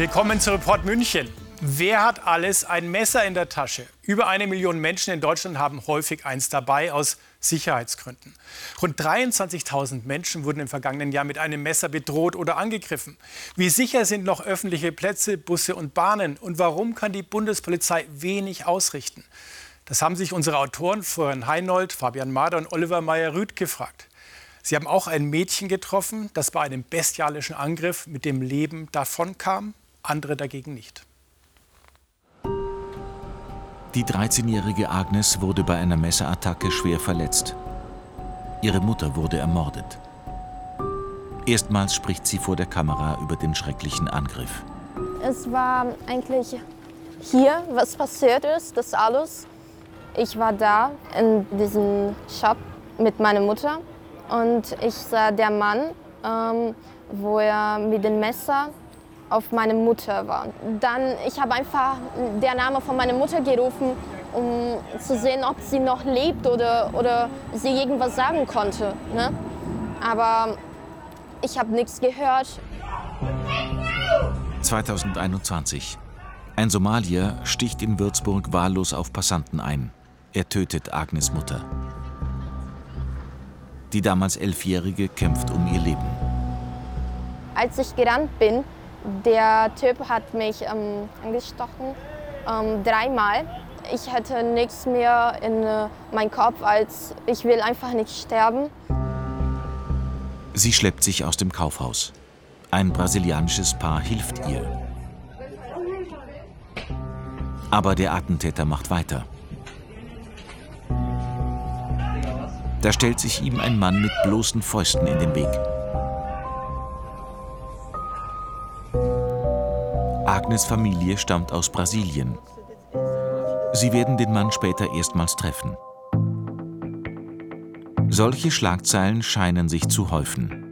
Willkommen zu Report München. Wer hat alles ein Messer in der Tasche? Über eine Million Menschen in Deutschland haben häufig eins dabei aus Sicherheitsgründen. Rund 23.000 Menschen wurden im vergangenen Jahr mit einem Messer bedroht oder angegriffen. Wie sicher sind noch öffentliche Plätze, Busse und Bahnen? Und warum kann die Bundespolizei wenig ausrichten? Das haben sich unsere Autoren Florian Heinold, Fabian Mader und Oliver Meyer-Rüth gefragt. Sie haben auch ein Mädchen getroffen, das bei einem bestialischen Angriff mit dem Leben davonkam, andere dagegen nicht. Die 13-jährige Agnes wurde bei einer Messerattacke schwer verletzt. Ihre Mutter wurde ermordet. Erstmals spricht sie vor der Kamera über den schrecklichen Angriff. Es war eigentlich hier, was passiert ist, das alles. Ich war da in diesem Shop mit meiner Mutter und ich sah der Mann, ähm, wo er mit dem Messer auf meine Mutter war. Dann, ich habe einfach der Name von meiner Mutter gerufen, um zu sehen, ob sie noch lebt oder, oder sie irgendwas sagen konnte. Ne? Aber ich habe nichts gehört. 2021. Ein Somalier sticht in Würzburg wahllos auf Passanten ein. Er tötet Agnes Mutter. Die damals Elfjährige kämpft um ihr Leben. Als ich gerannt bin, der Typ hat mich ähm, angestochen, ähm, dreimal. Ich hatte nichts mehr in äh, meinem Kopf, als ich will einfach nicht sterben. Sie schleppt sich aus dem Kaufhaus. Ein brasilianisches Paar hilft ihr. Aber der Attentäter macht weiter. Da stellt sich ihm ein Mann mit bloßen Fäusten in den Weg. Agnes Familie stammt aus Brasilien. Sie werden den Mann später erstmals treffen. Solche Schlagzeilen scheinen sich zu häufen.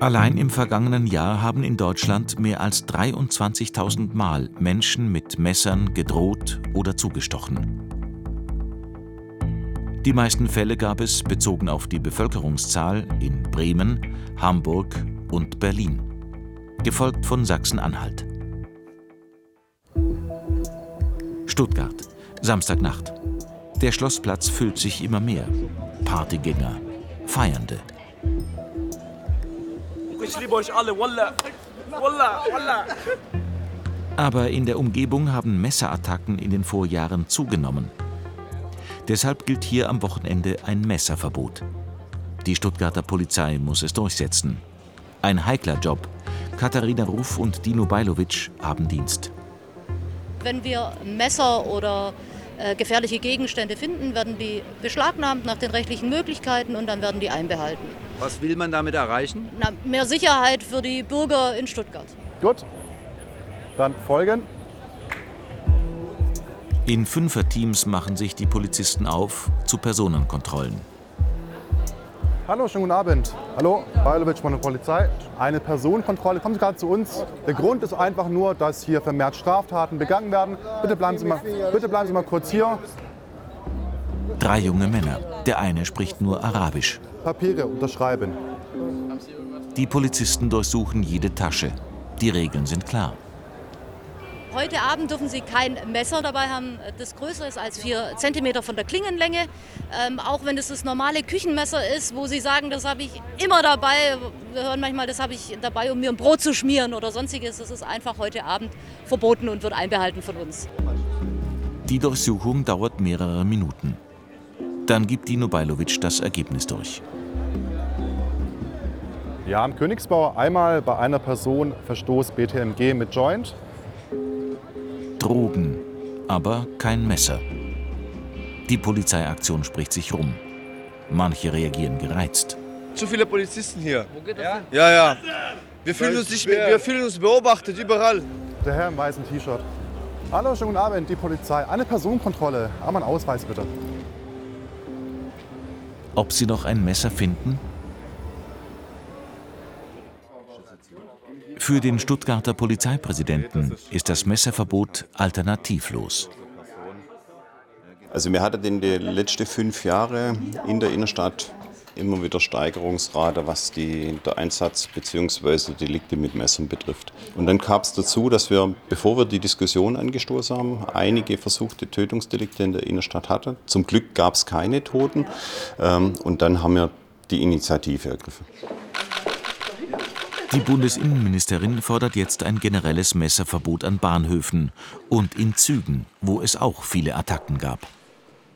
Allein im vergangenen Jahr haben in Deutschland mehr als 23.000 Mal Menschen mit Messern gedroht oder zugestochen. Die meisten Fälle gab es, bezogen auf die Bevölkerungszahl, in Bremen, Hamburg und Berlin, gefolgt von Sachsen-Anhalt. Stuttgart, Samstagnacht. Der Schlossplatz füllt sich immer mehr. Partygänger, Feiernde. Ich liebe euch alle, Wallah. Wallah, Wallah. Aber in der Umgebung haben Messerattacken in den Vorjahren zugenommen. Deshalb gilt hier am Wochenende ein Messerverbot. Die Stuttgarter Polizei muss es durchsetzen. Ein heikler Job. Katharina Ruf und Dino Bajlovic haben Dienst. Wenn wir Messer oder äh, gefährliche Gegenstände finden, werden die beschlagnahmt nach den rechtlichen Möglichkeiten und dann werden die einbehalten. Was will man damit erreichen? Na, mehr Sicherheit für die Bürger in Stuttgart. Gut, dann folgen. In Fünferteams machen sich die Polizisten auf zu Personenkontrollen. Hallo, schönen guten Abend. Hallo, Bajlovic von der Polizei. Eine Personenkontrolle. Kommen Sie gerade zu uns. Der Grund ist einfach nur, dass hier vermehrt Straftaten begangen werden. Bitte bleiben Sie mal, bitte bleiben Sie mal kurz hier. Drei junge Männer. Der eine spricht nur Arabisch. Papiere unterschreiben. Die Polizisten durchsuchen jede Tasche. Die Regeln sind klar. Heute Abend dürfen Sie kein Messer dabei haben, das größer ist als 4 cm von der Klingenlänge. Ähm, auch wenn es das normale Küchenmesser ist, wo Sie sagen, das habe ich immer dabei. Wir hören manchmal, das habe ich dabei, um mir ein Brot zu schmieren oder sonstiges. Das ist einfach heute Abend verboten und wird einbehalten von uns. Die Durchsuchung dauert mehrere Minuten. Dann gibt Dino Bajlovic das Ergebnis durch. Wir haben Königsbauer einmal bei einer Person Verstoß BTMG mit Joint. Drogen, aber kein Messer. Die Polizeiaktion spricht sich rum. Manche reagieren gereizt. Zu viele Polizisten hier. Wo geht das ja? ja, ja. Wir fühlen, uns nicht, wir fühlen uns beobachtet überall. Der Herr im weißen T-Shirt. Hallo, schönen guten Abend, die Polizei. Eine Personenkontrolle. Aber einen Ausweis bitte. Ob sie noch ein Messer finden? Für den Stuttgarter Polizeipräsidenten ist das Messerverbot alternativlos. Also wir hatten in den letzten fünf Jahren in der Innenstadt immer wieder Steigerungsrate, was die, der Einsatz bzw. Delikte mit Messern betrifft. Und dann kam es dazu, dass wir, bevor wir die Diskussion angestoßen haben, einige versuchte Tötungsdelikte in der Innenstadt hatten. Zum Glück gab es keine Toten. Ähm, und dann haben wir die Initiative ergriffen. Die Bundesinnenministerin fordert jetzt ein generelles Messerverbot an Bahnhöfen und in Zügen, wo es auch viele Attacken gab.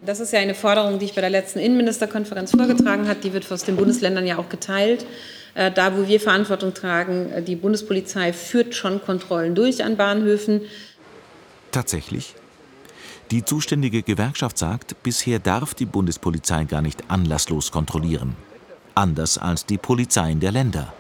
Das ist ja eine Forderung, die ich bei der letzten Innenministerkonferenz vorgetragen habe. Die wird aus den Bundesländern ja auch geteilt. Äh, da, wo wir Verantwortung tragen, äh, die Bundespolizei führt schon Kontrollen durch an Bahnhöfen. Tatsächlich? Die zuständige Gewerkschaft sagt, bisher darf die Bundespolizei gar nicht anlasslos kontrollieren. Anders als die Polizeien der Länder.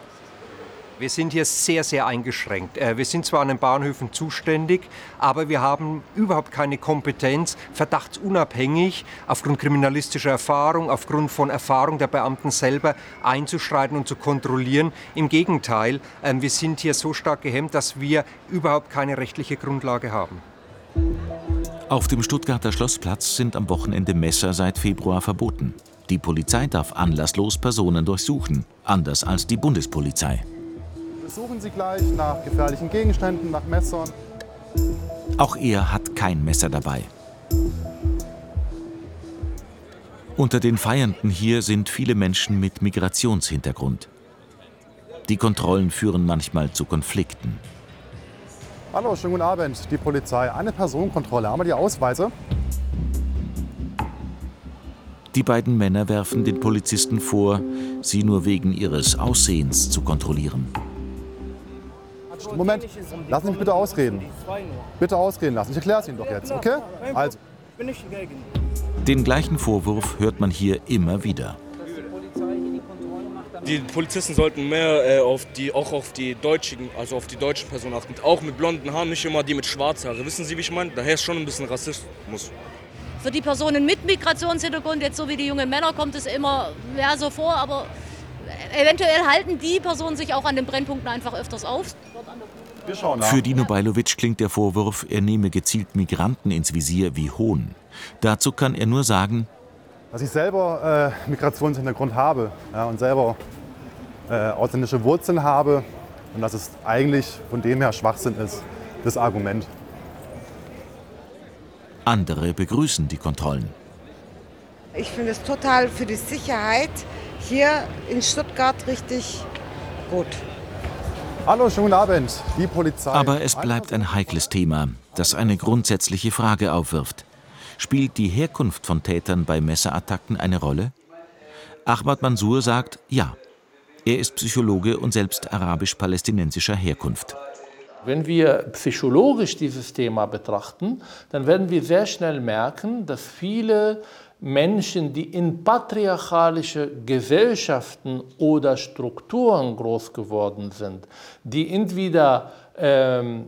Wir sind hier sehr, sehr eingeschränkt. Äh, wir sind zwar an den Bahnhöfen zuständig, aber wir haben überhaupt keine Kompetenz, verdachtsunabhängig, aufgrund kriminalistischer Erfahrung, aufgrund von Erfahrung der Beamten selber einzuschreiten und zu kontrollieren. Im Gegenteil, ähm, wir sind hier so stark gehemmt, dass wir überhaupt keine rechtliche Grundlage haben. Auf dem Stuttgarter Schlossplatz sind am Wochenende Messer seit Februar verboten. Die Polizei darf anlasslos Personen durchsuchen, anders als die Bundespolizei. Suchen Sie gleich nach gefährlichen Gegenständen, nach Messern. Auch er hat kein Messer dabei. Unter den Feiernden hier sind viele Menschen mit Migrationshintergrund. Die Kontrollen führen manchmal zu Konflikten. Hallo, schönen guten Abend. Die Polizei. Eine Personenkontrolle. Haben wir die Ausweise? Die beiden Männer werfen den Polizisten vor, sie nur wegen ihres Aussehens zu kontrollieren. Moment, lassen Sie mich bitte ausreden. Bitte ausreden lassen. Ich erkläre es Ihnen doch jetzt, okay? Also. Den gleichen Vorwurf hört man hier immer wieder. Die Polizisten sollten mehr äh, auf die, auch auf die deutschen, also auf die deutschen Personen achten. Auch mit blonden Haaren, nicht immer die mit schwarzen Haaren. Wissen Sie, wie ich meine? Daher ist schon ein bisschen Rassismus. Für die Personen mit Migrationshintergrund, jetzt so wie die jungen Männer, kommt es immer mehr so vor, aber eventuell halten die Personen sich auch an den Brennpunkten einfach öfters auf. Für Dino Bajlovic klingt der Vorwurf, er nehme gezielt Migranten ins Visier wie Hohn. Dazu kann er nur sagen, dass ich selber äh, Migrationshintergrund habe ja, und selber äh, ausländische Wurzeln habe und dass es eigentlich von dem her Schwachsinn ist, das Argument. Andere begrüßen die Kontrollen. Ich finde es total für die Sicherheit hier in Stuttgart richtig gut. Hallo, schönen Abend. Die Polizei. Aber es bleibt ein heikles Thema, das eine grundsätzliche Frage aufwirft. Spielt die Herkunft von Tätern bei Messerattacken eine Rolle? Ahmad Mansour sagt ja. Er ist Psychologe und selbst arabisch-palästinensischer Herkunft. Wenn wir psychologisch dieses Thema betrachten, dann werden wir sehr schnell merken, dass viele Menschen, die in patriarchalische Gesellschaften oder Strukturen groß geworden sind, die entweder ähm,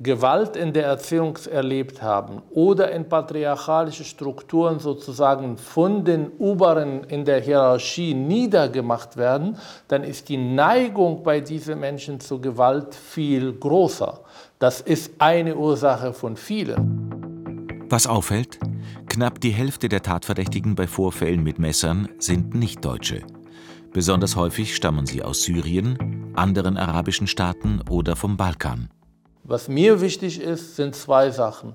Gewalt in der Erziehung erlebt haben oder in patriarchalische Strukturen sozusagen von den Oberen in der Hierarchie niedergemacht werden, dann ist die Neigung bei diesen Menschen zur Gewalt viel größer. Das ist eine Ursache von vielen. Was auffällt? Knapp die Hälfte der Tatverdächtigen bei Vorfällen mit Messern sind nicht Deutsche. Besonders häufig stammen sie aus Syrien, anderen arabischen Staaten oder vom Balkan. Was mir wichtig ist, sind zwei Sachen.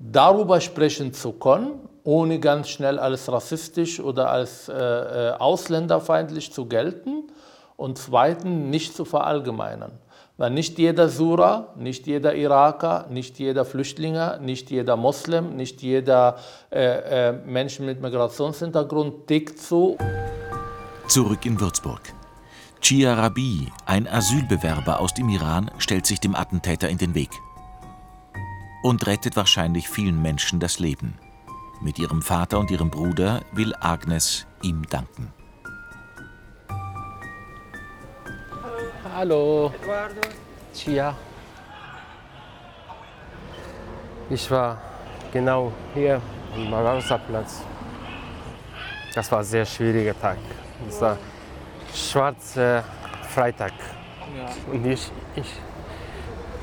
Darüber sprechen zu können, ohne ganz schnell als rassistisch oder als äh, äh ausländerfeindlich zu gelten. Und zweitens, nicht zu verallgemeinern. Weil nicht jeder Sura, nicht jeder Iraker, nicht jeder Flüchtlinger, nicht jeder Moslem, nicht jeder äh, äh, Mensch mit Migrationshintergrund tickt so. Zurück in Würzburg. Chia Rabi, ein Asylbewerber aus dem Iran, stellt sich dem Attentäter in den Weg und rettet wahrscheinlich vielen Menschen das Leben. Mit ihrem Vater und ihrem Bruder will Agnes ihm danken. Hallo. Eduardo. Chia. Ich war genau hier am Magalsa-Platz. Das war ein sehr schwieriger Tag. Das war schwarzer Freitag. Ja. Und ich, ich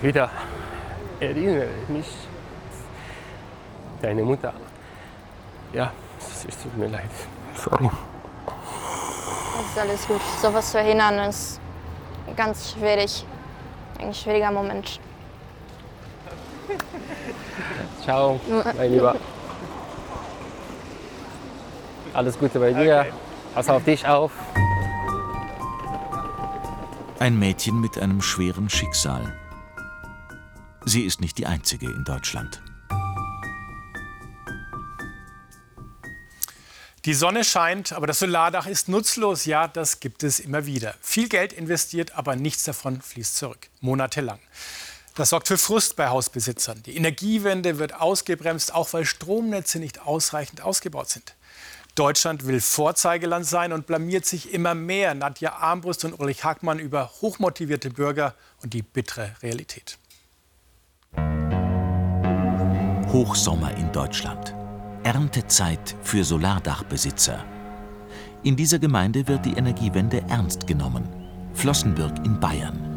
wieder erinnere mich deine Mutter. Ja, es tut mir leid. Sorry. ist alles gut. Sowas zu verhindern ist ganz schwierig. Ein schwieriger Moment. Ciao, mein Lieber. Alles Gute bei dir. Pass auf dich auf. Ein Mädchen mit einem schweren Schicksal. Sie ist nicht die einzige in Deutschland. Die Sonne scheint, aber das Solardach ist nutzlos. Ja, das gibt es immer wieder. Viel Geld investiert, aber nichts davon fließt zurück. Monatelang. Das sorgt für Frust bei Hausbesitzern. Die Energiewende wird ausgebremst, auch weil Stromnetze nicht ausreichend ausgebaut sind. Deutschland will Vorzeigeland sein und blamiert sich immer mehr. Nadja Armbrust und Ulrich Hackmann über hochmotivierte Bürger und die bittere Realität. Hochsommer in Deutschland. Erntezeit für Solardachbesitzer. In dieser Gemeinde wird die Energiewende ernst genommen. Flossenbürg in Bayern.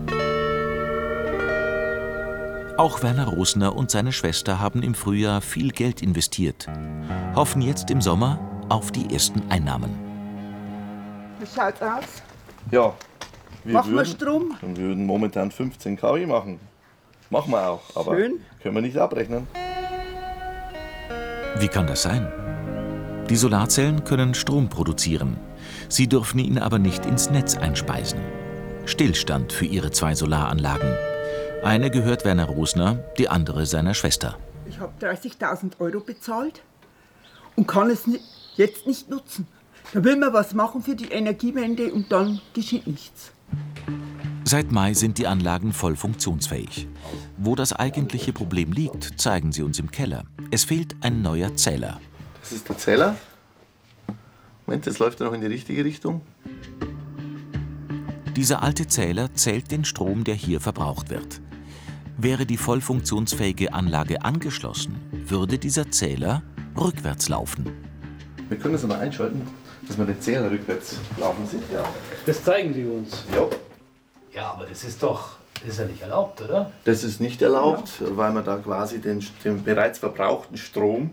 Auch Werner Rosner und seine Schwester haben im Frühjahr viel Geld investiert, hoffen jetzt im Sommer auf die ersten Einnahmen. Wie schaut's aus? Ja, wir Machen wir würden, Strom? Wir würden momentan 15 kW machen. Machen wir auch, aber Schön. können wir nicht abrechnen. Wie kann das sein? Die Solarzellen können Strom produzieren. Sie dürfen ihn aber nicht ins Netz einspeisen. Stillstand für ihre zwei Solaranlagen. Eine gehört Werner Rosner, die andere seiner Schwester. Ich habe 30.000 Euro bezahlt und kann es jetzt nicht nutzen. Da will man was machen für die Energiewende und dann geschieht nichts. Seit Mai sind die Anlagen voll funktionsfähig. Wo das eigentliche Problem liegt, zeigen sie uns im Keller. Es fehlt ein neuer Zähler. Das ist der Zähler. Moment, das läuft ja noch in die richtige Richtung. Dieser alte Zähler zählt den Strom, der hier verbraucht wird. Wäre die voll funktionsfähige Anlage angeschlossen, würde dieser Zähler rückwärts laufen. Wir können das mal einschalten, dass man den Zähler rückwärts laufen sieht. Ja. Das zeigen Sie uns. Ja. Ja, aber das ist doch, das ist ja nicht erlaubt, oder? Das ist nicht erlaubt, weil man da quasi den, den bereits verbrauchten Strom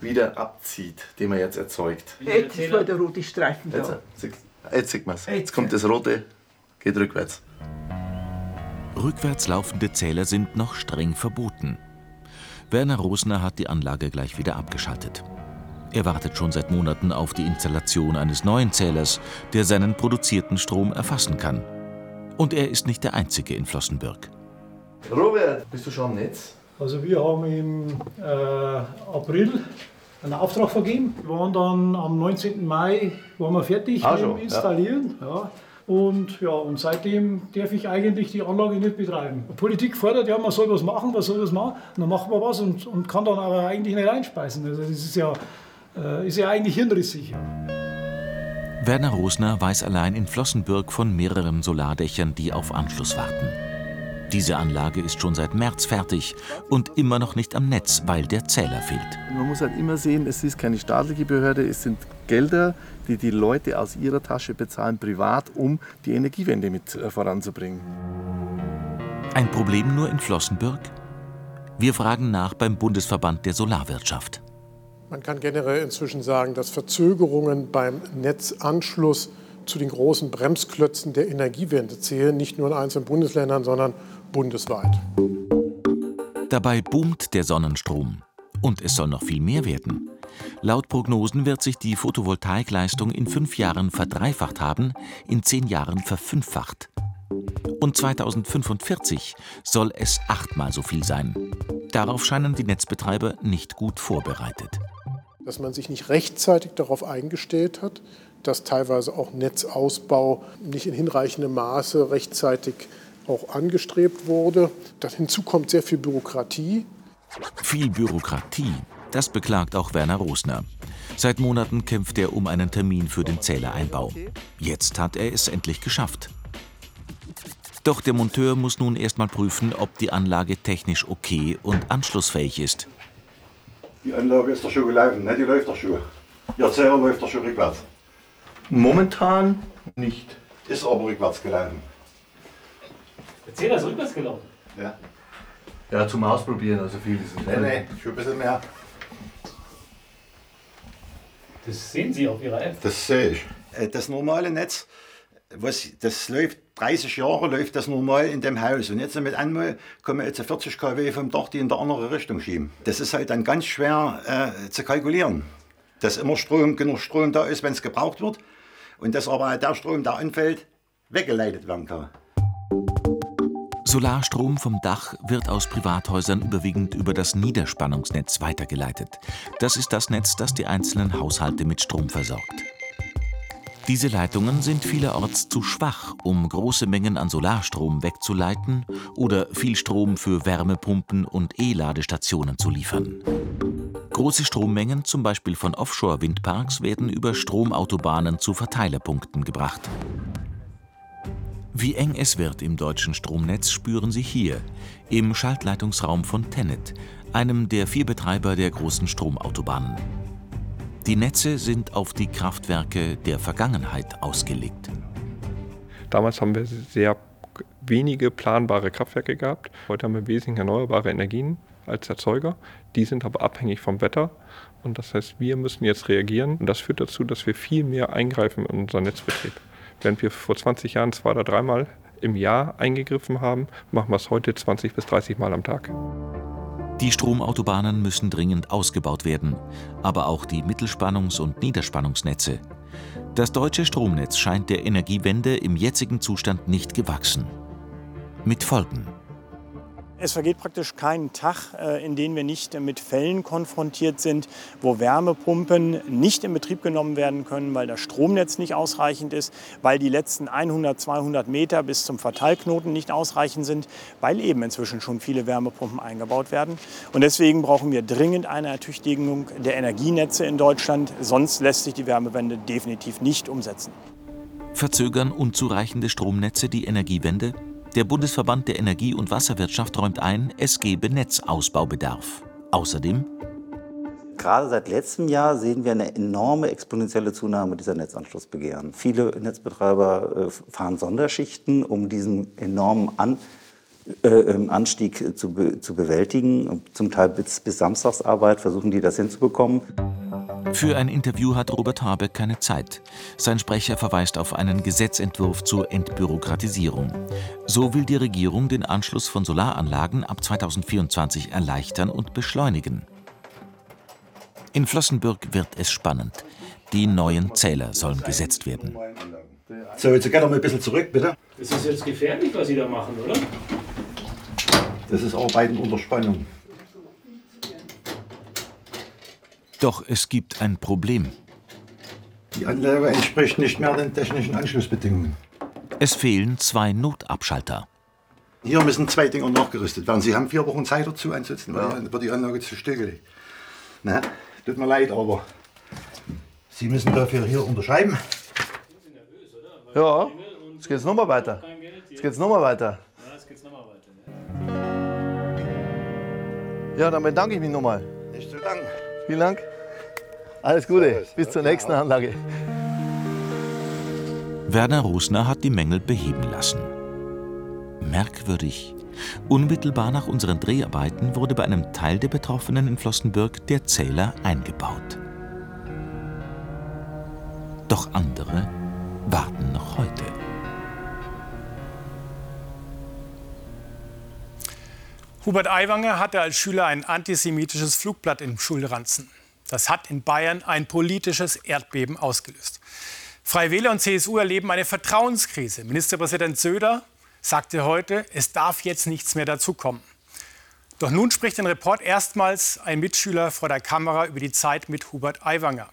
wieder abzieht, den man jetzt erzeugt. Jetzt ist mal der rote Streifen Jetzt, da. jetzt sieht man es. Jetzt kommt das rote, geht rückwärts. Rückwärts laufende Zähler sind noch streng verboten. Werner Rosner hat die Anlage gleich wieder abgeschaltet. Er wartet schon seit Monaten auf die Installation eines neuen Zählers, der seinen produzierten Strom erfassen kann. Und er ist nicht der Einzige in Flossenbürg. Robert, bist du schon am Netz? Also wir haben im äh, April einen Auftrag vergeben. Wir waren dann am 19. Mai waren wir fertig Ah, mit Installieren. Ja. Und, ja, und seitdem darf ich eigentlich die Anlage nicht betreiben. Die Politik fordert, ja, man soll was machen, was soll was machen. Und dann macht man was und, und kann dann aber eigentlich nicht einspeisen. Also das ist ja, ist ja eigentlich hirnrissig. Ja. Werner Rosner weiß allein in Flossenbürg von mehreren Solardächern, die auf Anschluss warten. Diese Anlage ist schon seit März fertig und immer noch nicht am Netz, weil der Zähler fehlt. Man muss halt immer sehen, es ist keine staatliche Behörde, es sind Gelder, die die Leute aus ihrer Tasche bezahlen, privat, um die Energiewende mit äh, voranzubringen. Ein Problem nur in Flossenbürg? Wir fragen nach beim Bundesverband der Solarwirtschaft. Man kann generell inzwischen sagen, dass Verzögerungen beim Netzanschluss zu den großen Bremsklötzen der Energiewende zählen, nicht nur in einzelnen Bundesländern, sondern bundesweit. Dabei boomt der Sonnenstrom. Und es soll noch viel mehr werden. Laut Prognosen wird sich die Photovoltaikleistung in fünf Jahren verdreifacht haben, in zehn Jahren verfünffacht. Und 2045 soll es achtmal so viel sein. Darauf scheinen die Netzbetreiber nicht gut vorbereitet. Dass man sich nicht rechtzeitig darauf eingestellt hat, dass teilweise auch Netzausbau nicht in hinreichendem Maße rechtzeitig auch angestrebt wurde. Dann hinzu kommt sehr viel Bürokratie. Viel Bürokratie, das beklagt auch Werner Rosner. Seit Monaten kämpft er um einen Termin für den Zählereinbau. Jetzt hat er es endlich geschafft. Doch der Monteur muss nun erst mal prüfen, ob die Anlage technisch okay und anschlussfähig ist. Die Anlage ist doch schon gelaufen, ne? die läuft doch schon. Ihr Zähler läuft doch schon rückwärts. Momentan nicht. Ist aber rückwärts gelaufen. Der Zähler ist rückwärts gelaufen. Ja. Ja, zum Ausprobieren, also viel ist es Nee, nee, schon ein bisschen mehr. Das sehen Sie auf Ihrer App. Das sehe ich. Äh, das normale Netz, was, das läuft 30 Jahre läuft das normal in dem Haus. Und jetzt mit einmal kommen jetzt 40 kW vom Dach, die in der andere Richtung schieben. Das ist halt dann ganz schwer äh, zu kalkulieren. Dass immer Strom, genug Strom da ist, wenn es gebraucht wird. Und dass aber der Strom, der anfällt, weggeleitet werden kann. Solarstrom vom Dach wird aus Privathäusern überwiegend über das Niederspannungsnetz weitergeleitet. Das ist das Netz, das die einzelnen Haushalte mit Strom versorgt. Diese Leitungen sind vielerorts zu schwach, um große Mengen an Solarstrom wegzuleiten oder viel Strom für Wärmepumpen und E-Ladestationen zu liefern. Große Strommengen, zum Beispiel von Offshore-Windparks, werden über Stromautobahnen zu Verteilerpunkten gebracht. Wie eng es wird im deutschen Stromnetz, spüren Sie hier, im Schaltleitungsraum von Tennet, einem der vier Betreiber der großen Stromautobahnen. Die Netze sind auf die Kraftwerke der Vergangenheit ausgelegt. Damals haben wir sehr wenige planbare Kraftwerke gehabt. Heute haben wir wesentlich erneuerbare Energien als Erzeuger. Die sind aber abhängig vom Wetter. Und das heißt, wir müssen jetzt reagieren. Und das führt dazu, dass wir viel mehr eingreifen in unseren Netzbetrieb. Während wir vor 20 Jahren zwei oder dreimal im Jahr eingegriffen haben, machen wir es heute 20 bis 30 Mal am Tag. Die Stromautobahnen müssen dringend ausgebaut werden, aber auch die Mittelspannungs- und Niederspannungsnetze. Das deutsche Stromnetz scheint der Energiewende im jetzigen Zustand nicht gewachsen. Mit Folgen. Es vergeht praktisch kein Tag, äh, in dem wir nicht mit Fällen konfrontiert sind, wo Wärmepumpen nicht in Betrieb genommen werden können, weil das Stromnetz nicht ausreichend ist, weil die letzten 100, 200 Meter bis zum Verteilknoten nicht ausreichend sind, weil eben inzwischen schon viele Wärmepumpen eingebaut werden. Und deswegen brauchen wir dringend eine Ertüchtigung der Energienetze in Deutschland, sonst lässt sich die Wärmewende definitiv nicht umsetzen. Verzögern unzureichende Stromnetze die Energiewende? Der Bundesverband der Energie- und Wasserwirtschaft räumt ein, es gebe Netzausbaubedarf. Außerdem Gerade seit letztem Jahr sehen wir eine enorme exponentielle Zunahme dieser Netzanschlussbegehren. Viele Netzbetreiber äh, fahren Sonderschichten, um diesen enormen An äh, ähm, Anstieg zu, be zu bewältigen. Zum Teil bis, bis Samstagsarbeit versuchen die das hinzubekommen. Für ein Interview hat Robert Habeck keine Zeit. Sein Sprecher verweist auf einen Gesetzentwurf zur Entbürokratisierung. So will die Regierung den Anschluss von Solaranlagen ab 2024 erleichtern und beschleunigen. In Flossenbürg wird es spannend. Die neuen Zähler sollen gesetzt werden. So, jetzt geht noch mal ein bisschen zurück, bitte. Das ist jetzt gefährlich, was Sie da machen, oder? Das ist Arbeiten unter Spannung. Doch es gibt ein Problem. Die Anlage entspricht nicht mehr den technischen Anschlussbedingungen. Es fehlen zwei Notabschalter. Hier müssen zwei Dinger nachgerüstet werden. Sie haben vier Wochen Zeit dazu einzusetzen, weil ja. wird die Anlage zu stillgelegt. Na, tut mir leid, aber Sie müssen dafür hier unterschreiben. Ja, jetzt geht's nochmal weiter. Jetzt geht's nochmal weiter. Ja, dann bedanke ich mich nochmal. Nicht zu danken. Vielen Dank. Alles Gute. Bis zur nächsten Anlage. Werner Rosner hat die Mängel beheben lassen. Merkwürdig. Unmittelbar nach unseren Dreharbeiten wurde bei einem Teil der Betroffenen in Flossenbürg der Zähler eingebaut. Doch andere warten noch heute. Hubert Aiwanger hatte als Schüler ein antisemitisches Flugblatt im Schulranzen. Das hat in Bayern ein politisches Erdbeben ausgelöst. Freie Wähler und CSU erleben eine Vertrauenskrise. Ministerpräsident Söder sagte heute, es darf jetzt nichts mehr dazukommen. Doch nun spricht ein Report erstmals ein Mitschüler vor der Kamera über die Zeit mit Hubert Aiwanger.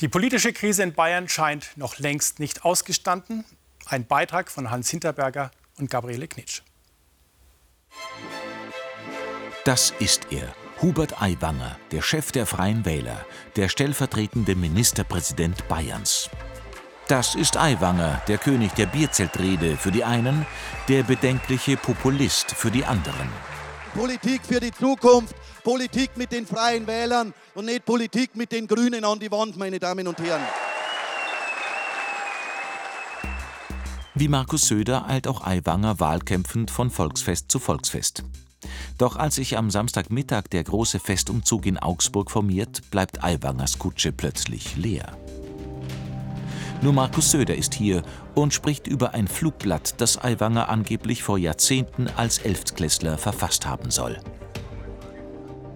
Die politische Krise in Bayern scheint noch längst nicht ausgestanden. Ein Beitrag von Hans Hinterberger und Gabriele Knitsch. Das ist er, Hubert Aiwanger, der Chef der Freien Wähler, der stellvertretende Ministerpräsident Bayerns. Das ist Aiwanger, der König der Bierzeltrede für die einen, der bedenkliche Populist für die anderen. Politik für die Zukunft, Politik mit den Freien Wählern und nicht Politik mit den Grünen an die Wand, meine Damen und Herren. Wie Markus Söder eilt auch Aiwanger wahlkämpfend von Volksfest zu Volksfest. Doch als sich am Samstagmittag der große Festumzug in Augsburg formiert, bleibt Aiwangers Kutsche plötzlich leer. Nur Markus Söder ist hier und spricht über ein Flugblatt, das Aiwanger angeblich vor Jahrzehnten als Elftklässler verfasst haben soll.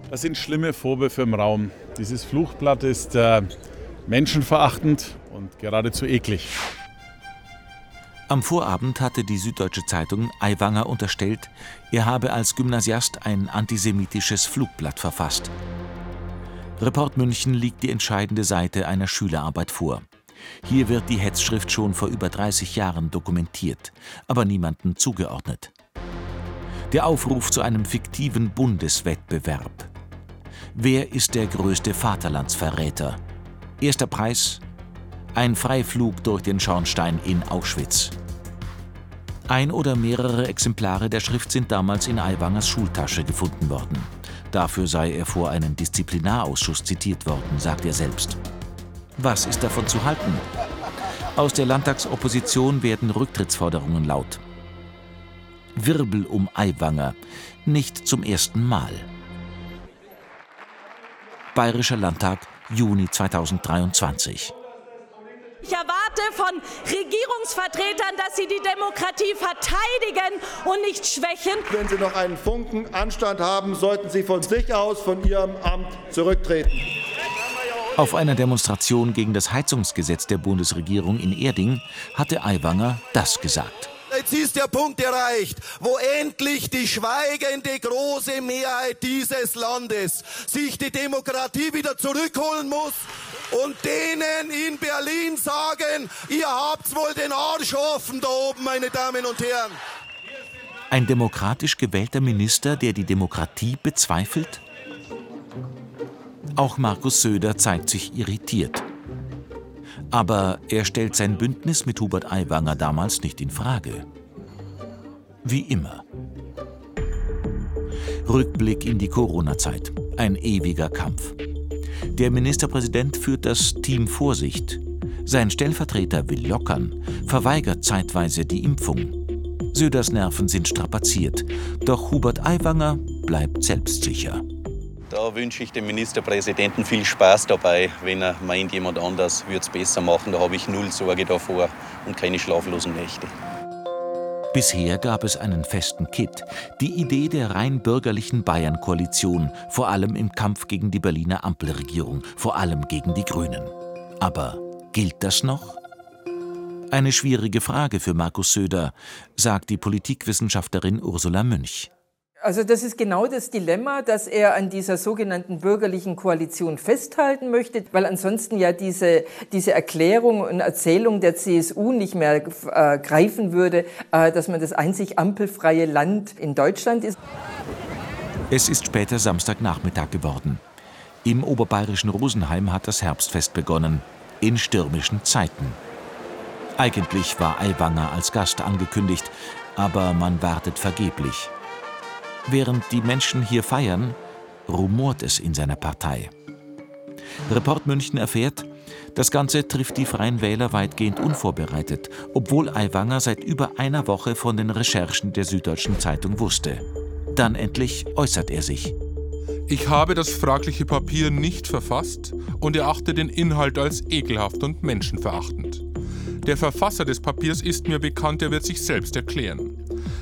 Das sind schlimme Vorwürfe im Raum. Dieses Flugblatt ist äh, menschenverachtend und geradezu eklig. Am Vorabend hatte die Süddeutsche Zeitung Aiwanger unterstellt, er habe als Gymnasiast ein antisemitisches Flugblatt verfasst. Report München liegt die entscheidende Seite einer Schülerarbeit vor. Hier wird die Hetzschrift schon vor über 30 Jahren dokumentiert, aber niemandem zugeordnet. Der Aufruf zu einem fiktiven Bundeswettbewerb. Wer ist der größte Vaterlandsverräter? Erster Preis ein Freiflug durch den Schornstein in Auschwitz. Ein oder mehrere Exemplare der Schrift sind damals in Aiwangers Schultasche gefunden worden. Dafür sei er vor einem Disziplinarausschuss zitiert worden, sagt er selbst. Was ist davon zu halten? Aus der Landtagsopposition werden Rücktrittsforderungen laut. Wirbel um Aiwanger, nicht zum ersten Mal. Bayerischer Landtag, Juni 2023. Ich erwarte von Regierungsvertretern, dass sie die Demokratie verteidigen und nicht schwächen. Wenn Sie noch einen Funken Anstand haben, sollten Sie von sich aus von Ihrem Amt zurücktreten. Auf einer Demonstration gegen das Heizungsgesetz der Bundesregierung in Erding hatte Aiwanger das gesagt. Jetzt ist der Punkt erreicht, wo endlich die schweigende große Mehrheit dieses Landes sich die Demokratie wieder zurückholen muss und denen in Berlin sagen, ihr habt wohl den Arsch offen da oben, meine Damen und Herren. Ein demokratisch gewählter Minister, der die Demokratie bezweifelt? Auch Markus Söder zeigt sich irritiert. Aber er stellt sein Bündnis mit Hubert Aiwanger damals nicht in Frage. Wie immer. Rückblick in die Corona-Zeit. Ein ewiger Kampf. Der Ministerpräsident führt das Team Vorsicht. Sein Stellvertreter will lockern, verweigert zeitweise die Impfung. Söders Nerven sind strapaziert, doch Hubert Aiwanger bleibt selbstsicher. Da wünsche ich dem Ministerpräsidenten viel Spaß dabei. Wenn er meint, jemand anders würde es besser machen, da habe ich null Sorge davor und keine schlaflosen Nächte. Bisher gab es einen festen Kitt, die Idee der rein bürgerlichen Bayern-Koalition, vor allem im Kampf gegen die Berliner Ampelregierung, vor allem gegen die Grünen. Aber gilt das noch? Eine schwierige Frage für Markus Söder, sagt die Politikwissenschaftlerin Ursula Münch. Also das ist genau das Dilemma, dass er an dieser sogenannten bürgerlichen Koalition festhalten möchte, weil ansonsten ja diese, diese Erklärung und Erzählung der CSU nicht mehr äh, greifen würde, äh, dass man das einzig ampelfreie Land in Deutschland ist. Es ist später Samstagnachmittag geworden. Im oberbayerischen Rosenheim hat das Herbstfest begonnen, in stürmischen Zeiten. Eigentlich war Aiwanger als Gast angekündigt, aber man wartet vergeblich. Während die Menschen hier feiern, rumort es in seiner Partei. Report München erfährt, das Ganze trifft die Freien Wähler weitgehend unvorbereitet, obwohl Aiwanger seit über einer Woche von den Recherchen der Süddeutschen Zeitung wusste. Dann endlich äußert er sich. Ich habe das fragliche Papier nicht verfasst und erachte den Inhalt als ekelhaft und menschenverachtend. Der Verfasser des Papiers ist mir bekannt, er wird sich selbst erklären.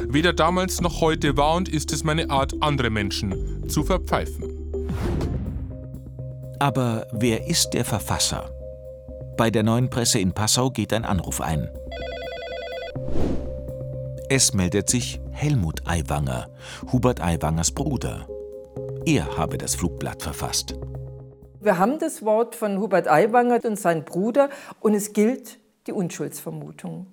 Weder damals noch heute war und ist es meine Art, andere Menschen zu verpfeifen. Aber wer ist der Verfasser? Bei der neuen Presse in Passau geht ein Anruf ein. Es meldet sich Helmut Aiwanger, Hubert Aiwangers Bruder. Er habe das Flugblatt verfasst. Wir haben das Wort von Hubert Aiwanger und seinem Bruder und es gilt die Unschuldsvermutung.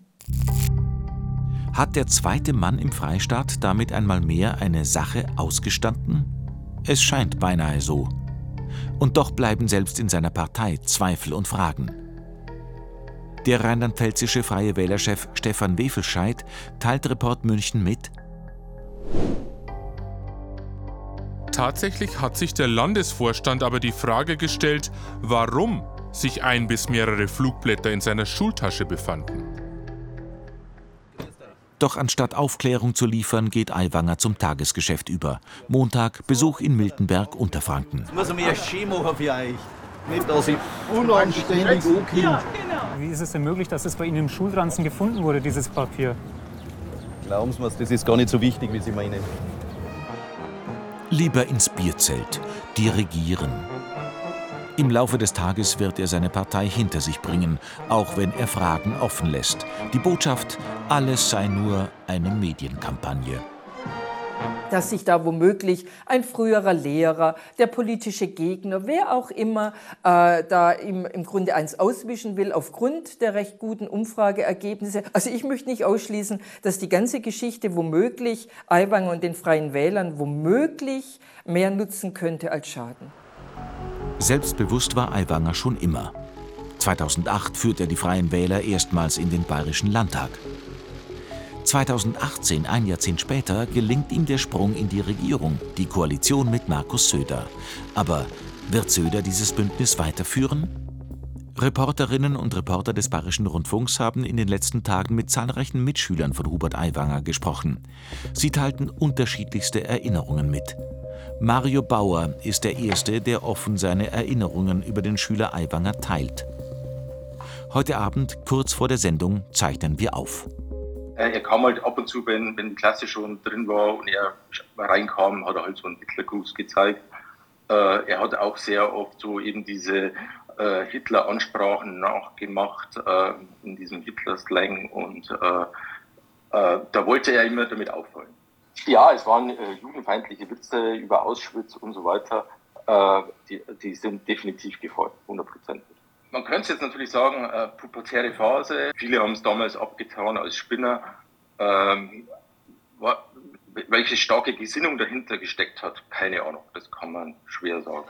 Hat der zweite Mann im Freistaat damit einmal mehr eine Sache ausgestanden? Es scheint beinahe so. Und doch bleiben selbst in seiner Partei Zweifel und Fragen. Der rheinland-pfälzische Freie Wählerchef Stefan Wefelscheid teilt Report München mit, Tatsächlich hat sich der Landesvorstand aber die Frage gestellt, warum sich ein bis mehrere Flugblätter in seiner Schultasche befanden. Doch anstatt Aufklärung zu liefern, geht Aiwanger zum Tagesgeschäft über. Montag Besuch in Miltenberg, Unterfranken. Jetzt muss ich mir ein Ski machen für euch. Nicht, dass ich unanständig ankomme. Wie ist es denn möglich, dass es bei Ihnen im Schulranzen gefunden wurde, dieses Papier? Glauben Sie mir, das ist gar nicht so wichtig, wie Sie meinen. Lieber ins Bierzelt, dirigieren. Im Laufe des Tages wird er seine Partei hinter sich bringen, auch wenn er Fragen offen lässt. Die Botschaft, alles sei nur eine Medienkampagne dass sich da womöglich ein früherer Lehrer, der politische Gegner, wer auch immer, äh, da im, im Grunde eins auswischen will aufgrund der recht guten Umfrageergebnisse. Also ich möchte nicht ausschließen, dass die ganze Geschichte womöglich Aiwanger und den Freien Wählern womöglich mehr nutzen könnte als Schaden. Selbstbewusst war Aiwanger schon immer. 2008 führt er die Freien Wähler erstmals in den Bayerischen Landtag. 2018, ein Jahrzehnt später, gelingt ihm der Sprung in die Regierung, die Koalition mit Markus Söder. Aber wird Söder dieses Bündnis weiterführen? Reporterinnen und Reporter des Bayerischen Rundfunks haben in den letzten Tagen mit zahlreichen Mitschülern von Hubert Aiwanger gesprochen. Sie teilten unterschiedlichste Erinnerungen mit. Mario Bauer ist der Erste, der offen seine Erinnerungen über den Schüler Aiwanger teilt. Heute Abend, kurz vor der Sendung, zeichnen wir auf. Äh, er kam halt ab und zu, wenn, wenn die Klasse schon drin war und er reinkam, hat er halt so einen Hitlergruß gezeigt. Äh, er hat auch sehr oft so eben diese äh, Hitler-Ansprachen nachgemacht in diesem Hitler-Slang und da wollte er immer damit auffallen. Ja, es waren jugendfeindliche Witze über Auschwitz und so weiter. die, die sind definitiv gefolgt, hundertprozentig. Man könnte jetzt natürlich sagen, äh, pubertäre Phase. Viele haben es damals abgetan als Spinner. Ähm, war, welche starke Gesinnung dahinter gesteckt hat, keine Ahnung. Das kann man schwer sagen.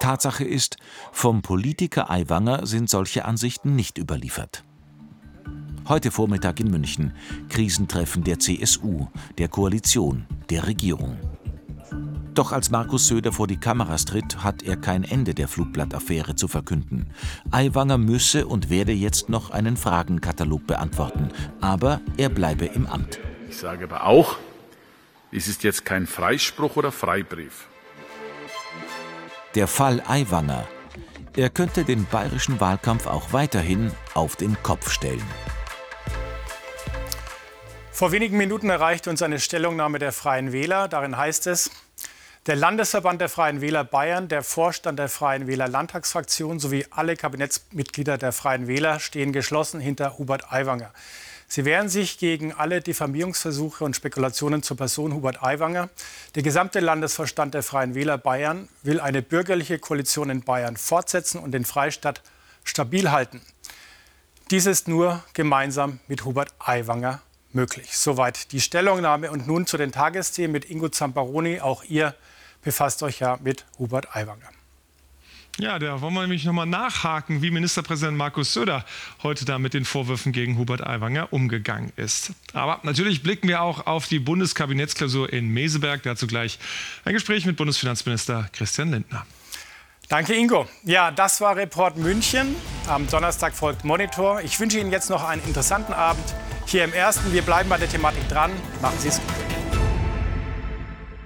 Tatsache ist, vom Politiker Aiwanger sind solche Ansichten nicht überliefert. Heute Vormittag in München Krisentreffen der CSU, der Koalition, der Regierung. Doch als Markus Söder vor die Kameras tritt, hat er kein Ende der Flugblattaffäre zu verkünden. Aiwanger müsse und werde jetzt noch einen Fragenkatalog beantworten, aber er bleibe im Amt. Ich sage aber auch, es ist jetzt kein Freispruch oder Freibrief. Der Fall Aiwanger. Er könnte den bayerischen Wahlkampf auch weiterhin auf den Kopf stellen. Vor wenigen Minuten erreichte uns eine Stellungnahme der Freien Wähler. Darin heißt es, der Landesverband der Freien Wähler Bayern, der Vorstand der Freien Wähler Landtagsfraktion sowie alle Kabinettsmitglieder der Freien Wähler stehen geschlossen hinter Hubert Aiwanger. Sie wehren sich gegen alle Diffamierungsversuche und Spekulationen zur Person Hubert Aiwanger. Der gesamte Landesverstand der Freien Wähler Bayern will eine bürgerliche Koalition in Bayern fortsetzen und den Freistaat stabil halten. Dies ist nur gemeinsam mit Hubert Aiwanger möglich. Soweit die Stellungnahme. Und nun zu den Tagesthemen mit Ingo Zamparoni. Auch ihr befasst euch ja mit Hubert Aiwanger. Ja, da wollen wir nämlich nochmal nachhaken, wie Ministerpräsident Markus Söder heute da mit den Vorwürfen gegen Hubert Aiwanger umgegangen ist. Aber natürlich blicken wir auch auf die Bundeskabinettsklausur in Meseberg. Dazu gleich ein Gespräch mit Bundesfinanzminister Christian Lindner. Danke, Ingo. Ja, das war Report München. Am Donnerstag folgt Monitor. Ich wünsche Ihnen jetzt noch einen interessanten Abend hier im Ersten. Wir bleiben bei der Thematik dran. Machen Sie es gut.